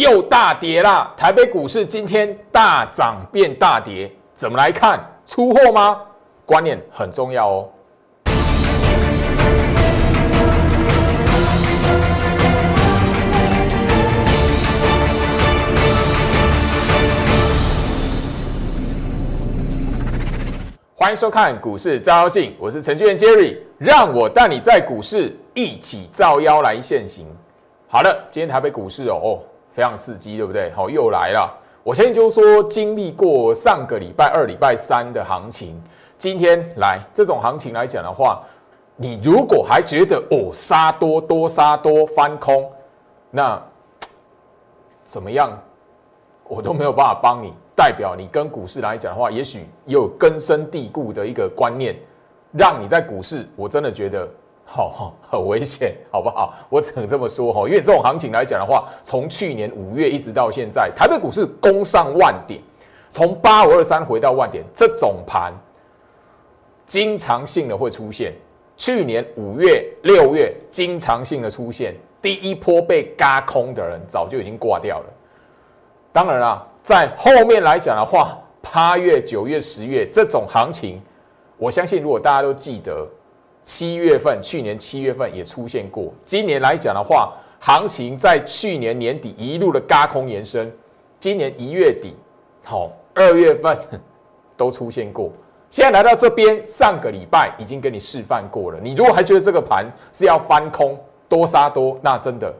又大跌啦！台北股市今天大涨变大跌，怎么来看？出货吗？观念很重要哦。欢迎收看股市招妖镜，我是程序员 Jerry，让我带你在股市一起照妖来现行。好了，今天台北股市哦哦非常刺激，对不对？好，又来了。我相信就是说，经历过上个礼拜二、礼拜三的行情，今天来这种行情来讲的话，你如果还觉得哦杀多多杀多翻空，那怎么样，我都没有办法帮你。代表你跟股市来讲的话，也许有根深蒂固的一个观念，让你在股市，我真的觉得好好很危险，好不好？我只能这么说哈，因为这种行情来讲的话，从去年五月一直到现在，台北股市攻上万点，从八五二三回到万点，这种盘经常性的会出现。去年五月、六月经常性的出现，第一波被嘎空的人早就已经挂掉了。当然啦。在后面来讲的话，八月、九月、十月这种行情，我相信如果大家都记得，七月份去年七月份也出现过。今年来讲的话，行情在去年年底一路的嘎空延伸，今年一月底，好二月份都出现过。现在来到这边，上个礼拜已经跟你示范过了。你如果还觉得这个盘是要翻空多杀多，那真的。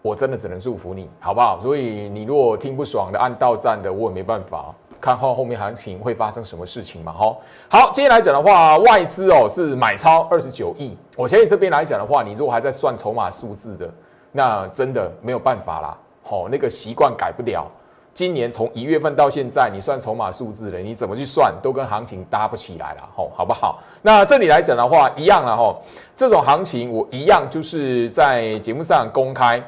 我真的只能祝福你，好不好？所以你如果听不爽的按到站的，我也没办法。看后后面行情会发生什么事情嘛？哈，好，今天来讲的话，外资哦是买超二十九亿。我相信这边来讲的话，你如果还在算筹码数字的，那真的没有办法啦。好，那个习惯改不了。今年从一月份到现在，你算筹码数字的，你怎么去算都跟行情搭不起来了。吼，好不好？那这里来讲的话，一样了。吼，这种行情我一样就是在节目上公开。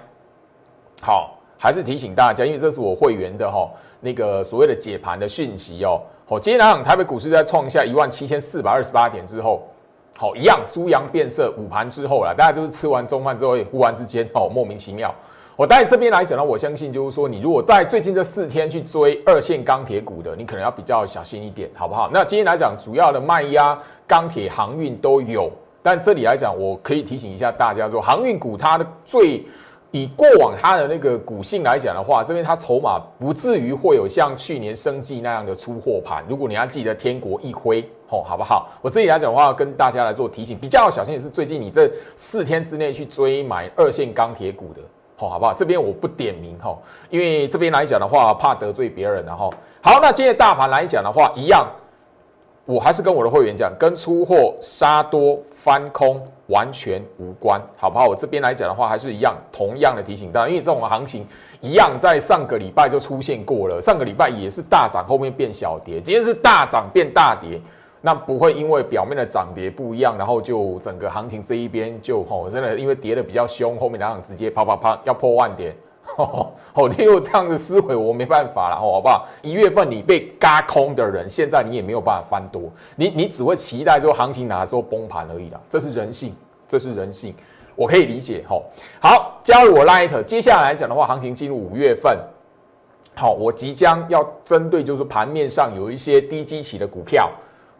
好，还是提醒大家，因为这是我会员的哈，那个所谓的解盘的讯息哦。好，今天来讲，台北股市在创下一万七千四百二十八点之后，好，一样猪羊变色，午盘之后啦，大家都是吃完中饭之后，忽然之间哦，莫名其妙。我在这边来讲呢，我相信就是说，你如果在最近这四天去追二线钢铁股的，你可能要比较小心一点，好不好？那今天来讲，主要的卖压钢铁、航运都有，但这里来讲，我可以提醒一下大家说，航运股它的最以过往它的那个股性来讲的话，这边它筹码不至于会有像去年生计那样的出货盘。如果你要记得天国一挥，吼，好不好？我自己来讲的话，跟大家来做提醒，比较小心的是最近你这四天之内去追买二线钢铁股的，吼，好不好？这边我不点名，吼，因为这边来讲的话，怕得罪别人，然后好，那今天大盘来讲的话，一样，我还是跟我的会员讲，跟出货杀多翻空。完全无关，好不好？我这边来讲的话，还是一样，同样的提醒大家，因为这种行情一样，在上个礼拜就出现过了。上个礼拜也是大涨，后面变小跌，今天是大涨变大跌，那不会因为表面的涨跌不一样，然后就整个行情这一边就吼，真的因为跌的比较凶，后面两场直接啪啪啪要破万点。哦，你有这样的思维，我没办法了，好不好？一月份你被嘎空的人，现在你也没有办法翻多，你你只会期待说行情哪时候崩盘而已啦，这是人性，这是人性，我可以理解。吼，好，加入我 Light，接下来讲的话，行情进入五月份，好，我即将要针对就是盘面上有一些低基期的股票，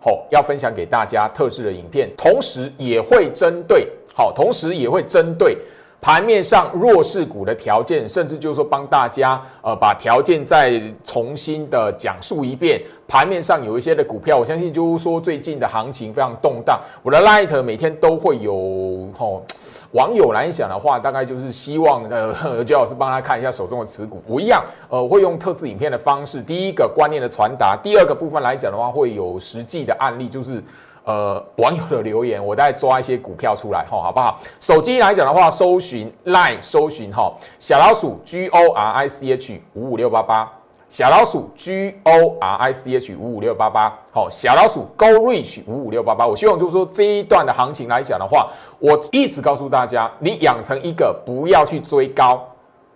好，要分享给大家特制的影片，同时也会针对，好，同时也会针对。盘面上弱势股的条件，甚至就是说帮大家呃把条件再重新的讲述一遍。盘面上有一些的股票，我相信就是说最近的行情非常动荡。我的 Light 每天都会有吼网友来讲的话，大概就是希望呃周老师帮他看一下手中的持股。我一样呃会用特制影片的方式，第一个观念的传达，第二个部分来讲的话会有实际的案例，就是。呃，网友的留言，我再抓一些股票出来，哈，好不好？手机来讲的话，搜寻 Line，搜寻哈小老鼠 G O R I C H 五五六八八，小老鼠 G O R I C H 五五六八八，好，小老鼠 Go Reach 五五六八八。我希望就是说这一段的行情来讲的话，我一直告诉大家，你养成一个不要去追高，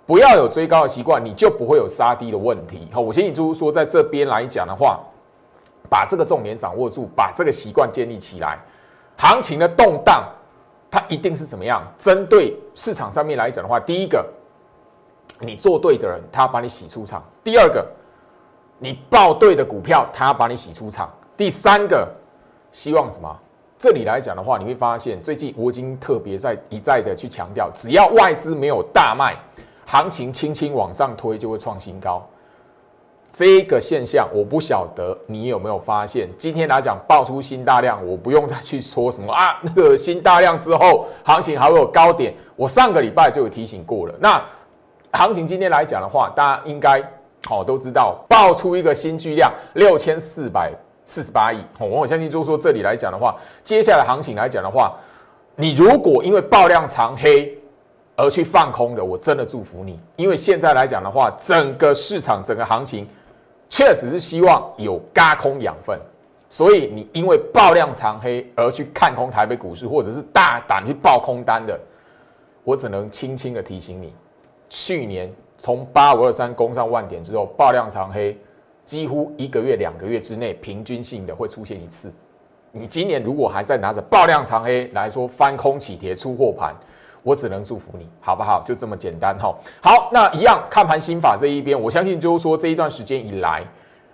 不要有追高的习惯，你就不会有杀低的问题。好，我先你就是说在这边来讲的话。把这个重点掌握住，把这个习惯建立起来。行情的动荡，它一定是怎么样？针对市场上面来讲的话，第一个，你做对的人，他要把你洗出场；第二个，你报对的股票，他要把你洗出场；第三个，希望什么？这里来讲的话，你会发现最近我已经特别在一再的去强调，只要外资没有大卖，行情轻轻往上推就会创新高。这个现象我不晓得你有没有发现？今天来讲爆出新大量，我不用再去说什么啊，那个新大量之后行情还会有高点。我上个礼拜就有提醒过了。那行情今天来讲的话，大家应该好都知道，爆出一个新巨量六千四百。四十八亿，我我相信就是说这里来讲的话，接下来行情来讲的话，你如果因为爆量长黑而去放空的，我真的祝福你，因为现在来讲的话，整个市场整个行情确实是希望有嘎空养分，所以你因为爆量长黑而去看空台北股市，或者是大胆去爆空单的，我只能轻轻的提醒你，去年从八五二三攻上万点之后，爆量长黑。几乎一个月、两个月之内，平均性的会出现一次。你今年如果还在拿着爆量长黑来说翻空起跌出货盘，我只能祝福你，好不好？就这么简单哈。好，那一样看盘心法这一边，我相信就是说这一段时间以来，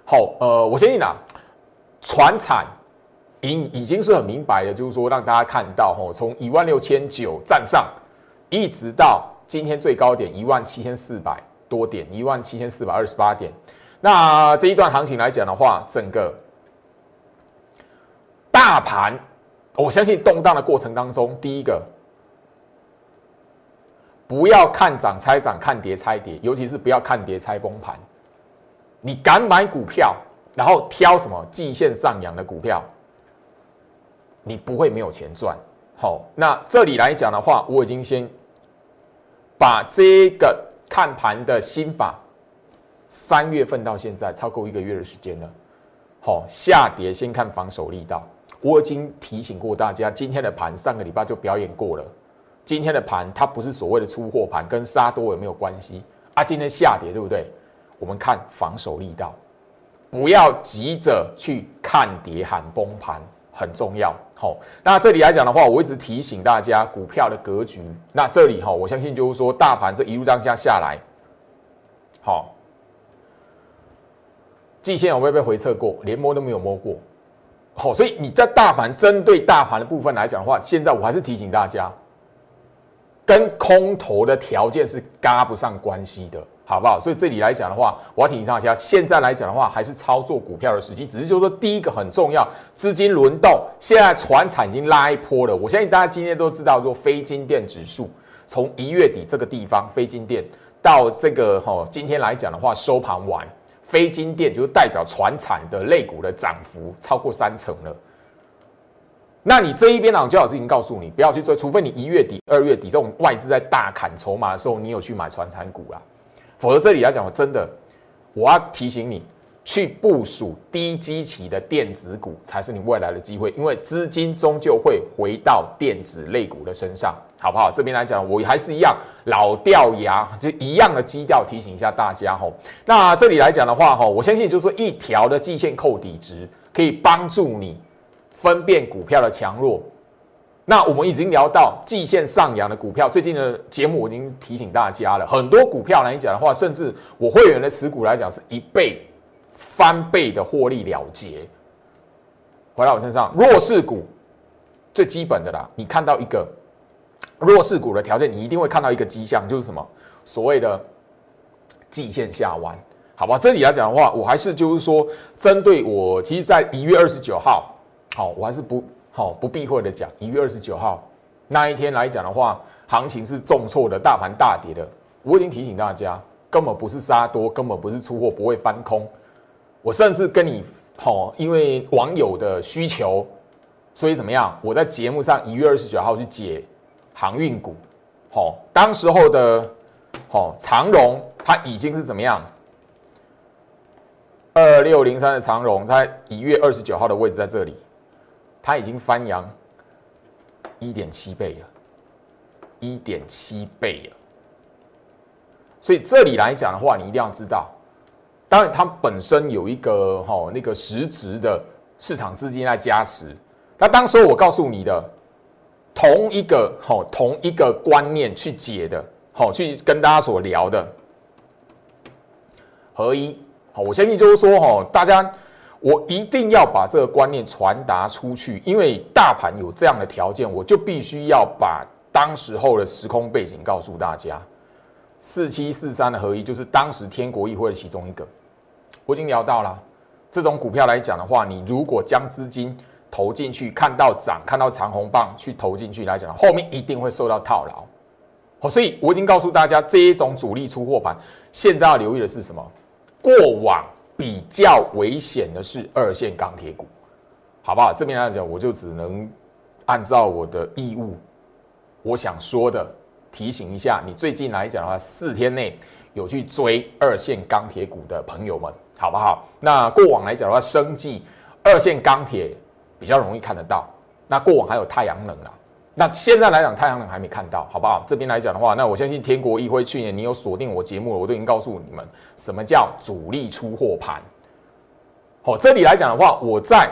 好，呃，我相信啊，船产已已经是很明白的，就是说让大家看到哈，从一万六千九站上，一直到今天最高点一万七千四百多点，一万七千四百二十八点。那这一段行情来讲的话，整个大盘，我相信动荡的过程当中，第一个不要看涨猜涨，看跌猜跌，尤其是不要看跌猜崩盘。你敢买股票，然后挑什么季线上扬的股票，你不会没有钱赚。好，那这里来讲的话，我已经先把这个看盘的心法。三月份到现在超过一个月的时间了，好下跌先看防守力道。我已经提醒过大家，今天的盘上个礼拜就表演过了。今天的盘它不是所谓的出货盘，跟杀多有没有关系啊？今天下跌对不对？我们看防守力道，不要急着去看跌喊崩盘，很重要。好，那这里来讲的话，我一直提醒大家股票的格局。那这里哈，我相信就是说大盘这一路这样下来，好。季线有没有被回撤过？连摸都没有摸过，好，所以你在大盘针对大盘的部分来讲的话，现在我还是提醒大家，跟空头的条件是搭不上关系的，好不好？所以这里来讲的话，我要提醒大家，现在来讲的话，还是操作股票的时机。只是就是说，第一个很重要，资金轮动，现在船产已经拉一波了。我相信大家今天都知道，说非金电指数从一月底这个地方，非金电到这个哈，今天来讲的话，收盘完。非金电就代表船产的类股的涨幅超过三成了。那你这一边呢？就老师已经告诉你，不要去追，除非你一月底、二月底这种外资在大砍筹码的时候，你有去买船产股啦。否则这里来讲，我真的我要提醒你。去部署低基期的电子股才是你未来的机会，因为资金终究会回到电子类股的身上，好不好？这边来讲，我还是一样老掉牙，就一样的基调提醒一下大家吼。那这里来讲的话吼，我相信就是说一条的季线扣底值可以帮助你分辨股票的强弱。那我们已经聊到季线上扬的股票，最近的节目我已经提醒大家了，很多股票来讲的话，甚至我会员的持股来讲是一倍。翻倍的获利了结，回到我身上，弱势股最基本的啦。你看到一个弱势股的条件，你一定会看到一个迹象，就是什么？所谓的季线下弯，好吧？这里来讲的话，我还是就是说，针对我，其实在一月二十九号，好，我还是不好不避讳的讲，一月二十九号那一天来讲的话，行情是重挫的，大盘大跌的。我已经提醒大家，根本不是杀多，根本不是出货，不会翻空。我甚至跟你好，因为网友的需求，所以怎么样？我在节目上一月二十九号去解航运股，好，当时候的好长荣，它已经是怎么样？二六零三的长荣，它一月二十九号的位置在这里，它已经翻扬一点七倍了，一点七倍了。所以这里来讲的话，你一定要知道。当然，它本身有一个哈那个实质的市场资金来加持。那当时我告诉你的同一个哈同一个观念去解的，好去跟大家所聊的，合一。好，我相信就是说，哈，大家我一定要把这个观念传达出去，因为大盘有这样的条件，我就必须要把当时候的时空背景告诉大家。四七四三的合一就是当时天国议会的其中一个，我已经聊到了。这种股票来讲的话，你如果将资金投进去，看到涨，看到长红棒去投进去来讲，后面一定会受到套牢。好，所以我已经告诉大家，这一种主力出货盘，现在要留意的是什么？过往比较危险的是二线钢铁股，好不好？这边来讲，我就只能按照我的义务，我想说的。提醒一下，你最近来讲的话，四天内有去追二线钢铁股的朋友们，好不好？那过往来讲的话，生技二线钢铁比较容易看得到。那过往还有太阳能啊，那现在来讲，太阳能还没看到，好不好？这边来讲的话，那我相信天国一辉去年你有锁定我节目，我都已经告诉你们什么叫主力出货盘。好，这里来讲的话，我在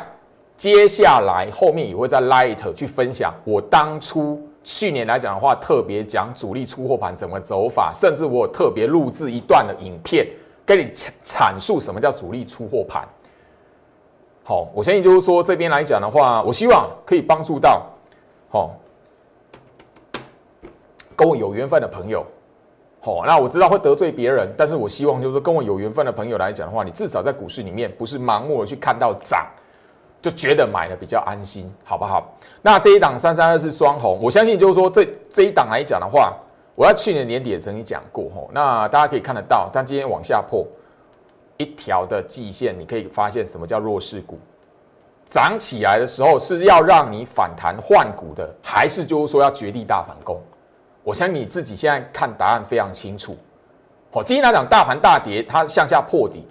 接下来后面也会在 Light 去分享我当初。去年来讲的话，特别讲主力出货盘怎么走法，甚至我有特别录制一段的影片，跟你阐述什么叫主力出货盘。好，我相信就是说这边来讲的话，我希望可以帮助到，好，跟我有缘分的朋友。好，那我知道会得罪别人，但是我希望就是说跟我有缘分的朋友来讲的话，你至少在股市里面不是盲目的去看到涨。就觉得买的比较安心，好不好？那这一档三三二是双红，我相信就是说这这一档来讲的话，我在去年年底也曾经讲过吼。那大家可以看得到，但今天往下破一条的季线，你可以发现什么叫弱势股？涨起来的时候是要让你反弹换股的，还是就是说要绝地大反攻？我相信你自己现在看答案非常清楚。好，今天来讲大盘大跌，它向下破底。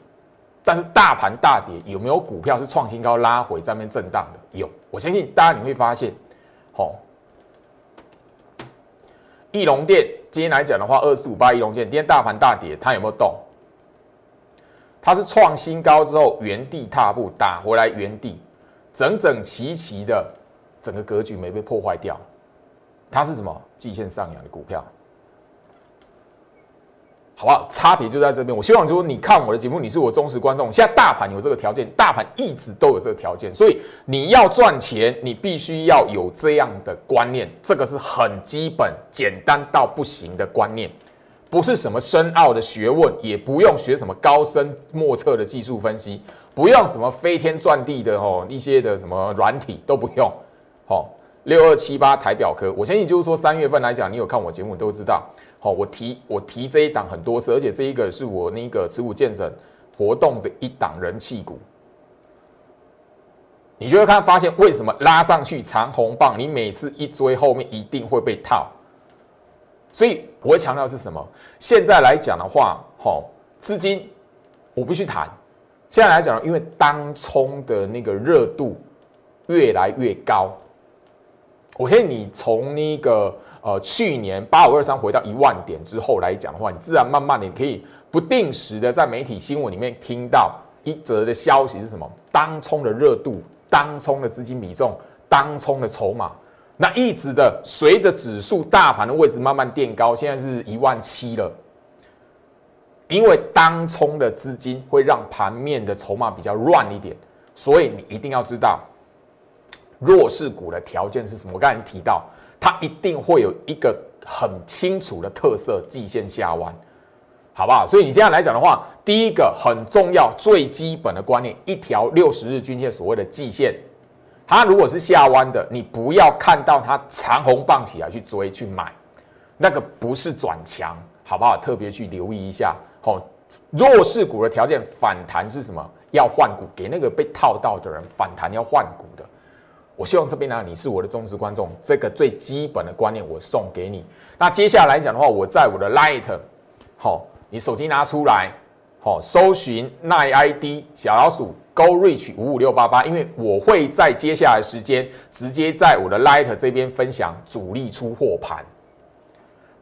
但是大盘大跌，有没有股票是创新高拉回在那边震荡的？有，我相信大家你会发现，好，翼龙店今天来讲的话，二四五八翼龙店，今天大盘大跌，它有没有动？它是创新高之后原地踏步打回来原地，整整齐齐的，整个格局没被破坏掉。它是什么？季线上扬的股票。好不好？差别就在这边。我希望说，你看我的节目，你是我忠实观众。现在大盘有这个条件，大盘一直都有这个条件，所以你要赚钱，你必须要有这样的观念。这个是很基本、简单到不行的观念，不是什么深奥的学问，也不用学什么高深莫测的技术分析，不用什么飞天转地的哦，一些的什么软体都不用。好，六二七八台表科，我相信就是说三月份来讲，你有看我节目都知道。好，我提我提这一档很多次，而且这一个是我那个持股见证活动的一档人气股。你就会看发现为什么拉上去长红棒，你每次一追后面一定会被套。所以我会强调是什么？现在来讲的话，好资金我必须谈。现在来讲，因为当冲的那个热度越来越高，我相信你从那个。呃，去年八五二三回到一万点之后来讲的话，你自然慢慢的可以不定时的在媒体新闻里面听到一则的消息是什么？当冲的热度、当冲的资金比重、当冲的筹码，那一直的随着指数大盘的位置慢慢垫高，现在是一万七了。因为当冲的资金会让盘面的筹码比较乱一点，所以你一定要知道弱势股的条件是什么。我刚才提到。它一定会有一个很清楚的特色，季线下弯，好不好？所以你这样来讲的话，第一个很重要、最基本的观念，一条六十日均线所谓的季线，它如果是下弯的，你不要看到它长红棒起来去追去买，那个不是转强，好不好？特别去留意一下。好，弱势股的条件反弹是什么？要换股，给那个被套到的人反弹要换股的。我希望这边呢，你是我的忠实观众，这个最基本的观念我送给你。那接下来讲的话，我在我的 Light，好，你手机拿出来，好，搜寻奈 ID 小老鼠 Go Reach 五五六八八，因为我会在接下来时间直接在我的 Light 这边分享主力出货盘。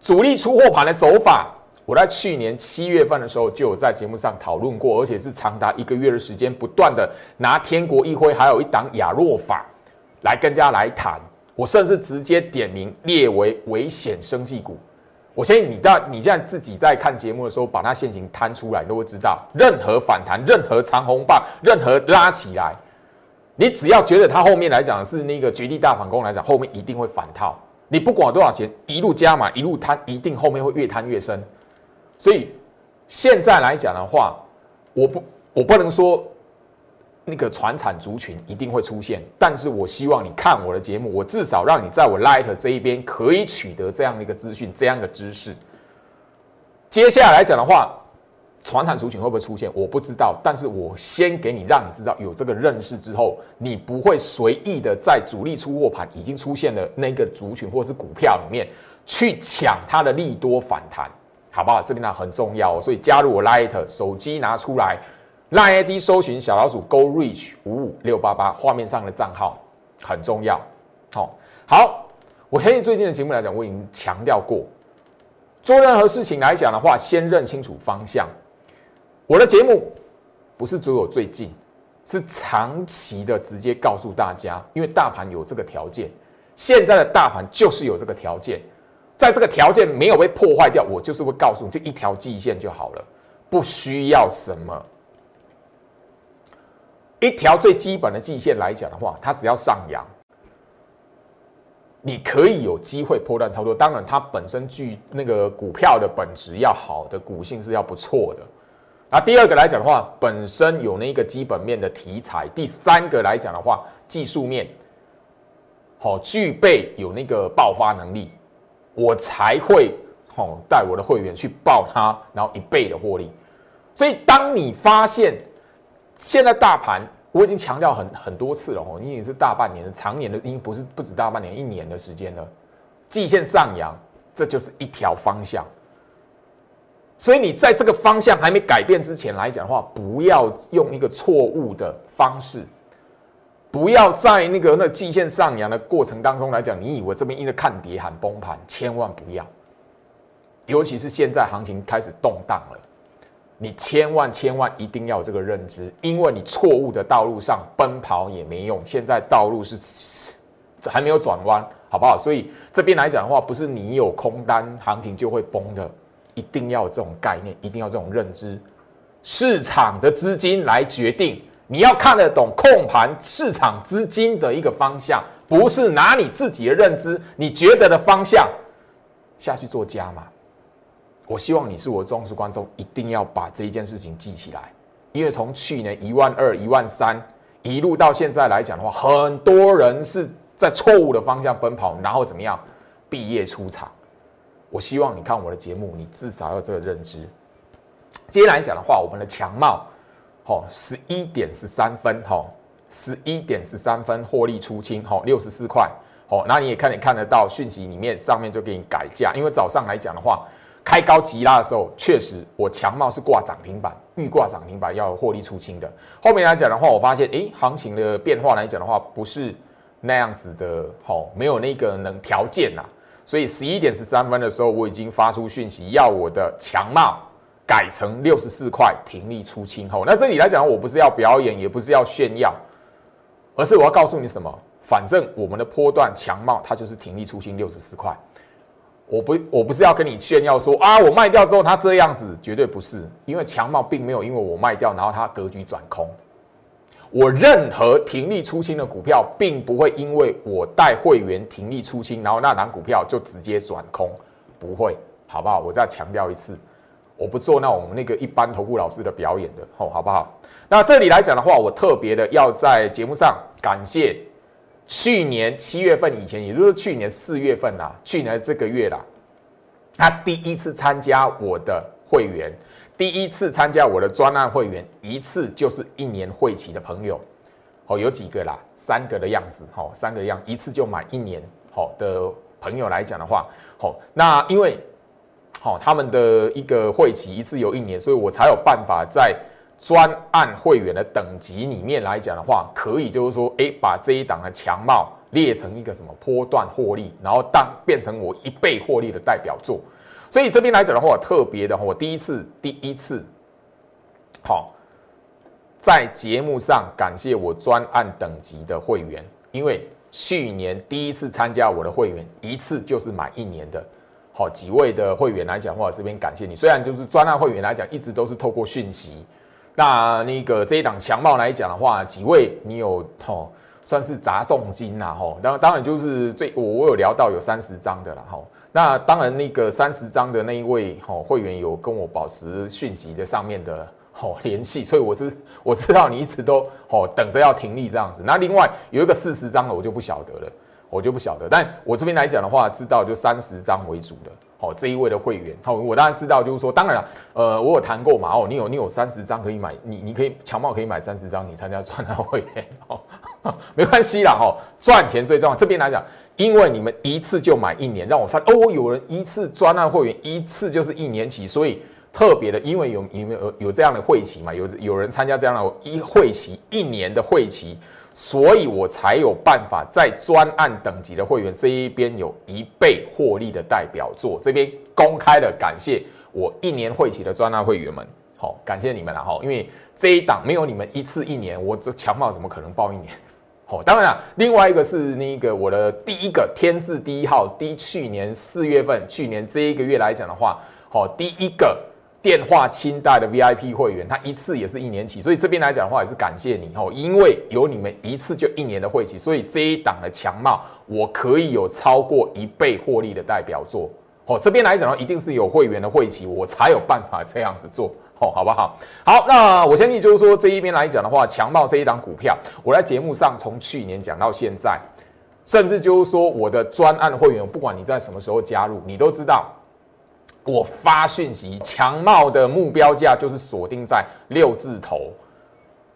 主力出货盘的走法，我在去年七月份的时候就有在节目上讨论过，而且是长达一个月的时间，不断的拿天国一辉还有一档亚若法。来跟家来谈，我甚至直接点名列为危险生技股，我相信你到你现在自己在看节目的时候，把它现形摊出来，都会知道，任何反弹、任何长红棒、任何拉起来，你只要觉得它后面来讲是那个绝地大反攻来讲，后面一定会反套。你不管多少钱，一路加码，一路摊，一定后面会越摊越深。所以现在来讲的话，我不，我不能说。那个传产族群一定会出现，但是我希望你看我的节目，我至少让你在我 Light 这一边可以取得这样的一个资讯，这样的知识。接下来讲的话，传产族群会不会出现，我不知道，但是我先给你，让你知道有这个认识之后，你不会随意的在主力出货盘已经出现的那个族群或是股票里面去抢它的利多反弹，好不好？这边呢很重要，所以加入我 Light，手机拿出来。Line ID 搜寻小老鼠 Go Reach 五五六八八，画面上的账号很重要。好，好，我相信最近的节目来讲，我已经强调过，做任何事情来讲的话，先认清楚方向。我的节目不是只有最近，是长期的，直接告诉大家，因为大盘有这个条件，现在的大盘就是有这个条件，在这个条件没有被破坏掉，我就是会告诉你，这一条季线就好了，不需要什么。一条最基本的季线来讲的话，它只要上扬，你可以有机会破断操作。当然，它本身具那个股票的本质要好的，股性是要不错的。那第二个来讲的话，本身有那个基本面的题材。第三个来讲的话，技术面好具备有那个爆发能力，我才会好带我的会员去报它，然后一倍的获利。所以，当你发现。现在大盘我已经强调很很多次了哦，你已经是大半年的长年的，已经不是不止大半年，一年的时间了。季线上扬，这就是一条方向。所以你在这个方向还没改变之前来讲的话，不要用一个错误的方式，不要在那个那季线上扬的过程当中来讲，你以为这边因为看跌喊崩盘，千万不要。尤其是现在行情开始动荡了。你千万千万一定要有这个认知，因为你错误的道路上奔跑也没用。现在道路是还没有转弯，好不好？所以这边来讲的话，不是你有空单，行情就会崩的，一定要有这种概念，一定要这种认知。市场的资金来决定，你要看得懂控盘市场资金的一个方向，不是拿你自己的认知，你觉得的方向下去做加码。我希望你是我忠实观众，一定要把这一件事情记起来，因为从去年一万二、一万三一路到现在来讲的话，很多人是在错误的方向奔跑，然后怎么样毕业出场。我希望你看我的节目，你至少要这个认知。接下来讲的话，我们的强茂，好，十一点十三分，哈，十一点十三分获利出清，好，六十四块，好，那你也看，你看得到讯息里面上面就给你改价，因为早上来讲的话。开高急拉的时候，确实我强帽是挂涨停板，预挂涨停板要获利出清的。后面来讲的话，我发现诶，行情的变化来讲的话，不是那样子的，好，没有那个能条件呐。所以十一点十三分的时候，我已经发出讯息，要我的强帽改成六十四块停利出清后。那这里来讲，我不是要表演，也不是要炫耀，而是我要告诉你什么？反正我们的波段强帽它就是停利出清六十四块。我不，我不是要跟你炫耀说啊，我卖掉之后它这样子，绝对不是，因为强茂并没有因为我卖掉，然后它格局转空。我任何停利出清的股票，并不会因为我带会员停利出清，然后那档股票就直接转空，不会，好不好？我再强调一次，我不做那我们那个一般投顾老师的表演的，吼，好不好？那这里来讲的话，我特别的要在节目上感谢。去年七月份以前，也就是去年四月份啦，去年这个月啦，他第一次参加我的会员，第一次参加我的专案会员，一次就是一年会期的朋友，哦，有几个啦，三个的样子，哦，三个样，一次就买一年，好的朋友来讲的话，好，那因为，好他们的一个会期一次有一年，所以我才有办法在。专案会员的等级里面来讲的话，可以就是说，哎，把这一档的强貌列成一个什么波段获利，然后当变成我一倍获利的代表作。所以这边来讲的话，特别的，我第一次第一次，好，在节目上感谢我专案等级的会员，因为去年第一次参加我的会员，一次就是买一年的。好几位的会员来讲的话，这边感谢你。虽然就是专案会员来讲，一直都是透过讯息。那那个这一档强茂来讲的话，几位你有吼算是砸重金呐吼。当当然就是最我我有聊到有三十张的了吼。那当然那个三十张的那一位吼会员有跟我保持讯息的上面的吼 联系，所以我知我知道你一直都吼等着要停利这样子。那另外有一个四十张的我就不晓得了，我就不晓得。但我这边来讲的话，知道就三十张为主的。好，这一位的会员，好，我当然知道，就是说，当然了，呃，我有谈过嘛，哦，你有你有三十张可以买，你你可以强茂可以买三十张，你参加专栏会员，哦，没关系啦，哦，赚钱最重要。这边来讲，因为你们一次就买一年，让我发现哦，有人一次专栏会员一次就是一年期，所以特别的，因为有有没有有这样的会期嘛，有有人参加这样的一会期一年的会期。所以我才有办法在专案等级的会员这一边有一倍获利的代表作，这边公开的感谢我一年会期的专案会员们，好，感谢你们了哈，因为这一档没有你们一次一年，我这强茂怎么可能报一年？好，当然了，另外一个是那个我的第一个天字第一号，第去年四月份，去年这一个月来讲的话，好，第一个。电话清代的 VIP 会员，他一次也是一年期，所以这边来讲的话也是感谢你哦，因为有你们一次就一年的会期，所以这一档的强茂我可以有超过一倍获利的代表作哦。这边来讲的话，一定是有会员的会期，我才有办法这样子做哦，好不好？好，那我相信就是说这一边来讲的话，强茂这一档股票，我在节目上从去年讲到现在，甚至就是说我的专案会员，不管你在什么时候加入，你都知道。我发讯息，强茂的目标价就是锁定在六字头，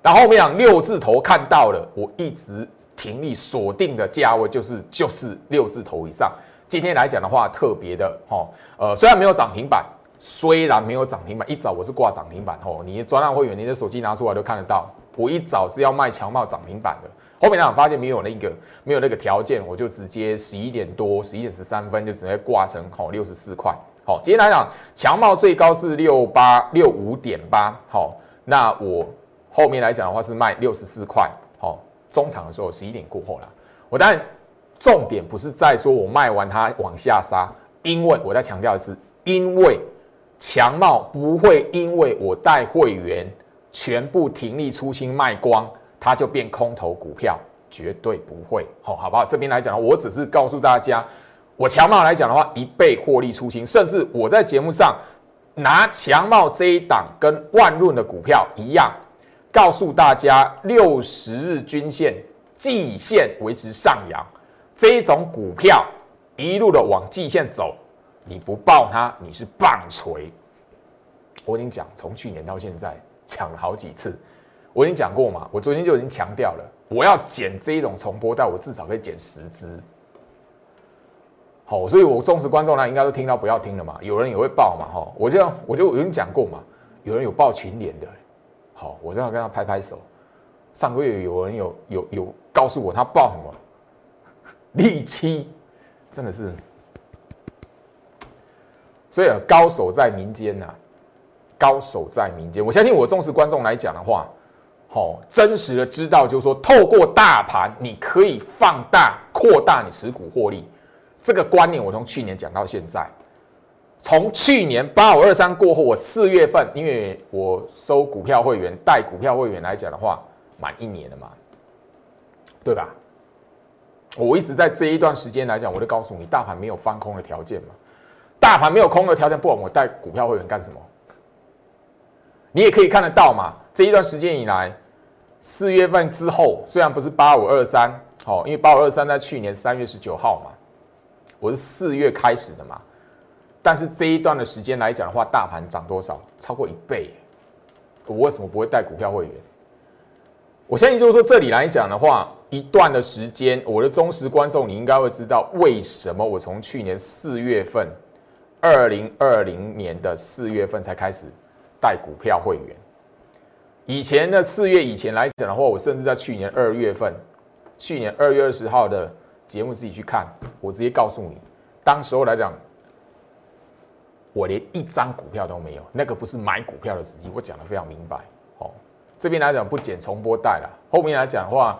然后我们讲六字头看到了，我一直停利锁定的价位就是就是六字头以上。今天来讲的话，特别的哦，呃，虽然没有涨停板，虽然没有涨停板，一早我是挂涨停板哦，你的专案会员，你的手机拿出来都看得到，我一早是要卖强茂涨停板的。后面呢，发现没有那个没有那个条件，我就直接十一点多，十一点十三分就直接挂成好六十四块。好，今天来讲，强茂最高是六八六五点八。好，那我后面来讲的话是卖六十四块。好，中场的时候十一点过后了。我当然重点不是在说我卖完它往下杀，因为我在强调的是，因为强茂不会因为我带会员全部停利出清卖光，它就变空头股票，绝对不会。好，好不好？这边来讲，我只是告诉大家。我强茂来讲的话，一倍获利出清，甚至我在节目上拿强茂这一档跟万润的股票一样，告诉大家六十日均线季线维持上扬，这一种股票一路的往季线走，你不爆它，你是棒槌。我已经讲，从去年到现在抢了好几次，我已经讲过嘛，我昨天就已经强调了，我要减这一种重播带，我至少可以减十支。好，所以我忠实观众呢，应该都听到不要听了嘛。有人也会报嘛，哈，我这样我就已经讲过嘛。有人有报群联的，好，我这样跟他拍拍手。上个月有人有有有告诉我他报什么利期，真的是。所以，高手在民间呐，高手在民间。我相信我重视观众来讲的话，好，真实的知道就是说，透过大盘，你可以放大扩大你持股获利。这个观念我从去年讲到现在，从去年八五二三过后，我四月份，因为我收股票会员带股票会员来讲的话，满一年了嘛，对吧？我一直在这一段时间来讲，我就告诉你，大盘没有翻空的条件嘛，大盘没有空的条件，不管我带股票会员干什么，你也可以看得到嘛。这一段时间以来，四月份之后，虽然不是八五二三，好，因为八五二三在去年三月十九号嘛。我是四月开始的嘛，但是这一段的时间来讲的话，大盘涨多少？超过一倍。我为什么不会带股票会员？我相信就是说，这里来讲的话，一段的时间，我的忠实观众，你应该会知道为什么我从去年四月份，二零二零年的四月份才开始带股票会员。以前的四月以前来讲的话，我甚至在去年二月份，去年二月二十号的。节目自己去看，我直接告诉你，当时候来讲，我连一张股票都没有，那个不是买股票的时机，我讲的非常明白。哦，这边来讲不减重播带了，后面来讲的话，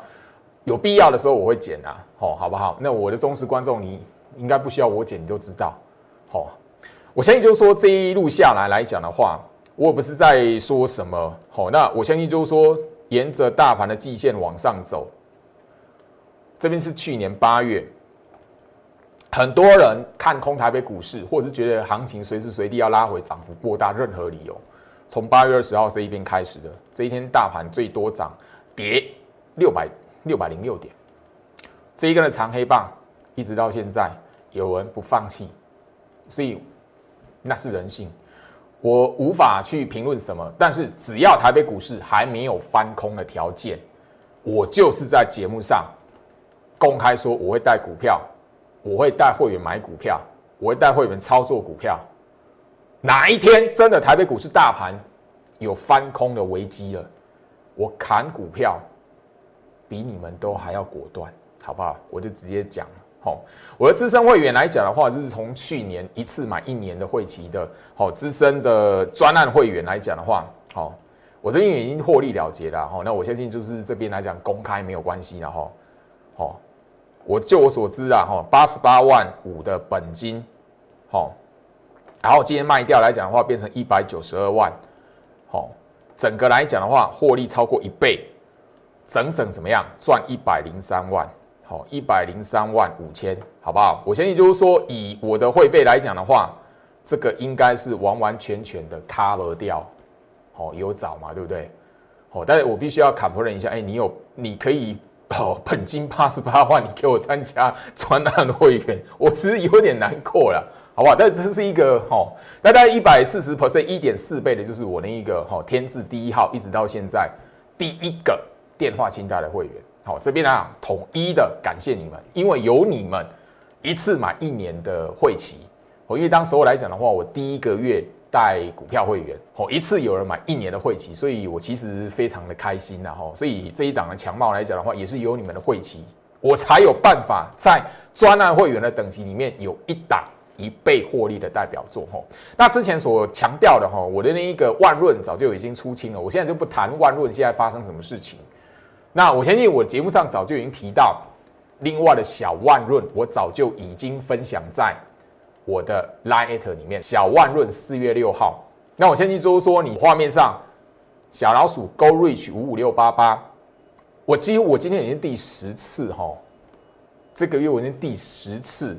有必要的时候我会减啊，哦，好不好？那我的忠实观众，你应该不需要我减，你都知道。好，我相信就是说这一路下来来讲的话，我也不是在说什么。好，那我相信就是说，沿着大盘的季线往上走，这边是去年八月，很多人看空台北股市，或者是觉得行情随时随地要拉回，涨幅过大，任何理由，从八月二十号这一边开始的这一天，大盘最多涨跌六百六百零六点，这一根的长黑棒，一直到现在有人不放弃，所以那是人性，我无法去评论什么，但是只要台北股市还没有翻空的条件，我就是在节目上公开说我会带股票。我会带会员买股票，我会带会员操作股票。哪一天真的台北股市大盘有翻空的危机了，我砍股票比你们都还要果断，好不好？我就直接讲了。好，我的资深会员来讲的话，就是从去年一次买一年的会期的，好资深的专案会员来讲的话，好，我这边已经获利了结了。好，那我相信就是这边来讲公开没有关系了。哈，好。我就我所知啊，哈，八十八万五的本金，好，然后今天卖掉来讲的话，变成一百九十二万，好，整个来讲的话，获利超过一倍，整整怎么样？赚一百零三万，好，一百零三万五千，好不好？我相信就是说，以我的会费来讲的话，这个应该是完完全全的 cover 掉，好，有找嘛，对不对？好，但是我必须要砍破人一下，哎，你有，你可以。哦，本金八十八万，你给我参加专案会员，我其实有点难过了，好不好？但这是一个哈，大概一百四十 percent，一点四倍的，就是我那一个哈天字第一号，一直到现在第一个电话清单的会员。好，这边啊统一的感谢你们，因为有你们一次买一年的会期，我因为当时候来讲的话，我第一个月。带股票会员，哦，一次有人买一年的会期，所以我其实非常的开心的哈。所以这一档的强茂来讲的话，也是有你们的会期，我才有办法在专案会员的等级里面有一档一倍获利的代表作哈。那之前所强调的哈，我的那一个万润早就已经出清了，我现在就不谈万润现在发生什么事情。那我相信我节目上早就已经提到，另外的小万润，我早就已经分享在。我的 Line 里面小万润四月六号，那我先去就是说，你画面上小老鼠 Go Reach 五五六八八，我几乎我今天已经第十次哈，这个月我已经第十次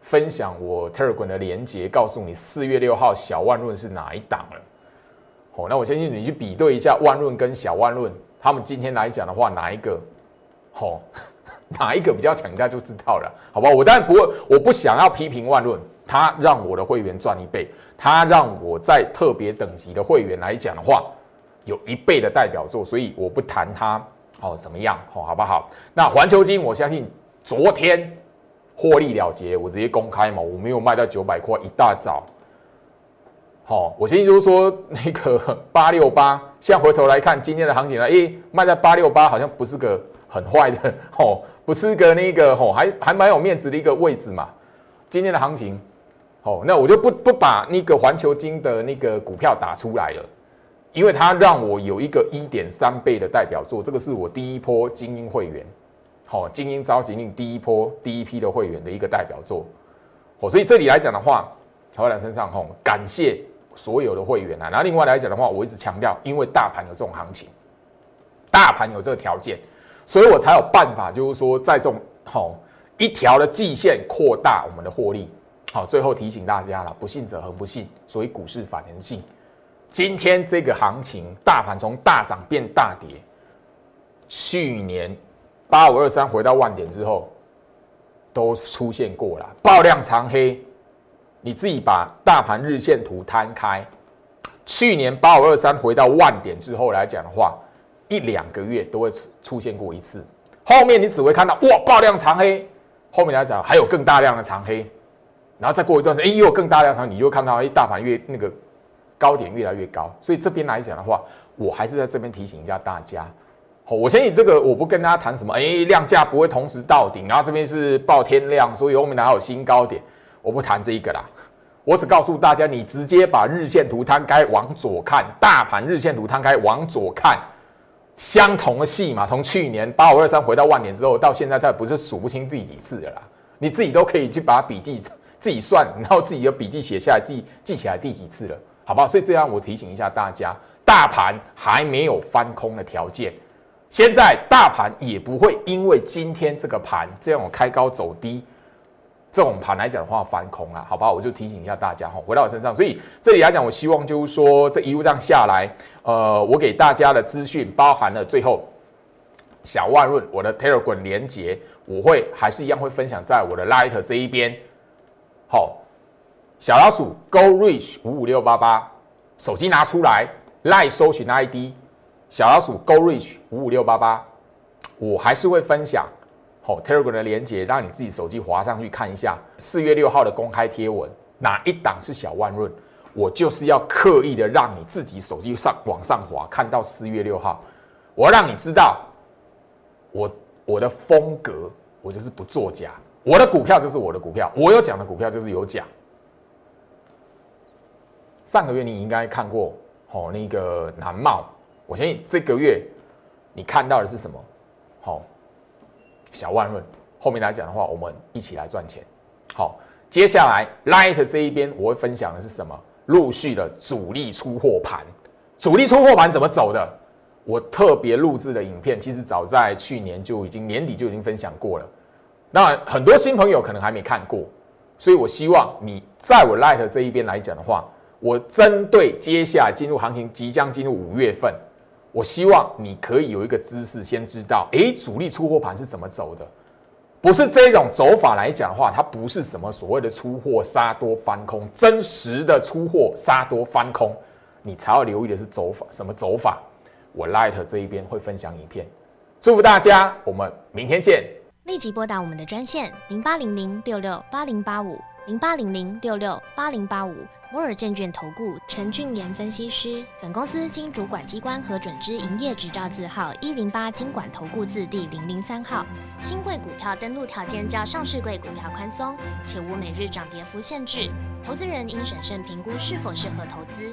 分享我 Telegram 的连接，告诉你四月六号小万润是哪一档了。好，那我相信你去比对一下万润跟小万润，他们今天来讲的话，哪一个好？哪一个比较强，大就知道了，好不？我当然不会，我不想要批评万润，他让我的会员赚一倍，他让我在特别等级的会员来讲的话，有一倍的代表作，所以我不谈他哦怎么样，哦好不好？那环球金，我相信昨天获利了结，我直接公开嘛，我没有卖到九百块，一大早，好，我相信就是说那个八六八，现在回头来看今天的行情呢，诶，卖在八六八好像不是个很坏的 哦。不是个那个吼，还还蛮有面子的一个位置嘛。今天的行情，哦，那我就不不把那个环球金的那个股票打出来了，因为它让我有一个一点三倍的代表作，这个是我第一波精英会员，好，精英召集令第一波第一批的会员的一个代表作，哦，所以这里来讲的话，荷兰身上吼，感谢所有的会员啊。然后另外来讲的话，我一直强调，因为大盘有这种行情，大盘有这个条件。所以我才有办法，就是说，在这种好一条的季线扩大我们的获利。好，最后提醒大家了，不信者恒不信。所以股市反人性。今天这个行情，大盘从大涨变大跌。去年八五二三回到万点之后，都出现过了爆量长黑。你自己把大盘日线图摊开，去年八五二三回到万点之后来讲的话。一两个月都会出出现过一次，后面你只会看到哇爆量长黑，后面来讲还有更大量的长黑，然后再过一段时间，哎又有更大量长，你就看到哎大盘越那个高点越来越高，所以这边来讲的话，我还是在这边提醒一下大家，好，我相信这个我不跟大家谈什么，哎量价不会同时到顶，然后这边是爆天量，所以后面还有新高点，我不谈这一个啦，我只告诉大家，你直接把日线图摊开往左看，大盘日线图摊开往左看。相同的戏嘛，从去年八五二三回到万年之后，到现在再不是数不清第几次的啦。你自己都可以去把笔记自己算，然后自己的笔记写下来，记记起来第几次了，好不好？所以这样我提醒一下大家，大盘还没有翻空的条件，现在大盘也不会因为今天这个盘这样开高走低。这种盘来讲的话，翻空啊，好吧，我就提醒一下大家哈，回到我身上。所以这里来讲，我希望就是说，这一路这样下来，呃，我给大家的资讯包含了最后小万润我的 Telegram 连接，我会还是一样会分享在我的 Light 这一边。好，小老鼠 Go Reach 五五六八八，手机拿出来，Light 搜寻 ID 小老鼠 Go Reach 五五六八八，我还是会分享。哦，Telegram 的连接，让你自己手机滑上去看一下四月六号的公开贴文，哪一档是小万润？我就是要刻意的让你自己手机上往上滑，看到四月六号，我要让你知道，我我的风格，我就是不作假，我的股票就是我的股票，我有讲的股票就是有讲。上个月你应该看过，哦，那个南茂，我相信这个月你看到的是什么？好。小万润，后面来讲的话，我们一起来赚钱。好，接下来 Light 这一边我会分享的是什么？陆续的主力出货盘，主力出货盘怎么走的？我特别录制的影片，其实早在去年就已经年底就已经分享过了。那很多新朋友可能还没看过，所以我希望你在我 Light 这一边来讲的话，我针对接下来进入行情，即将进入五月份。我希望你可以有一个知识，先知道，诶，主力出货盘是怎么走的，不是这种走法来讲的话，它不是什么所谓的出货杀多翻空，真实的出货杀多翻空，你才要留意的是走法什么走法。我 Light 这一边会分享影片，祝福大家，我们明天见。立即拨打我们的专线零八零零六六八零八五。零八零零六六八零八五摩尔证券投顾陈俊言分析师，本公司经主管机关核准之营业执照字号一零八经管投顾字第零零三号。新贵股票登录条件较上市贵股票宽松，且无每日涨跌幅限制。投资人应审慎评估是否适合投资。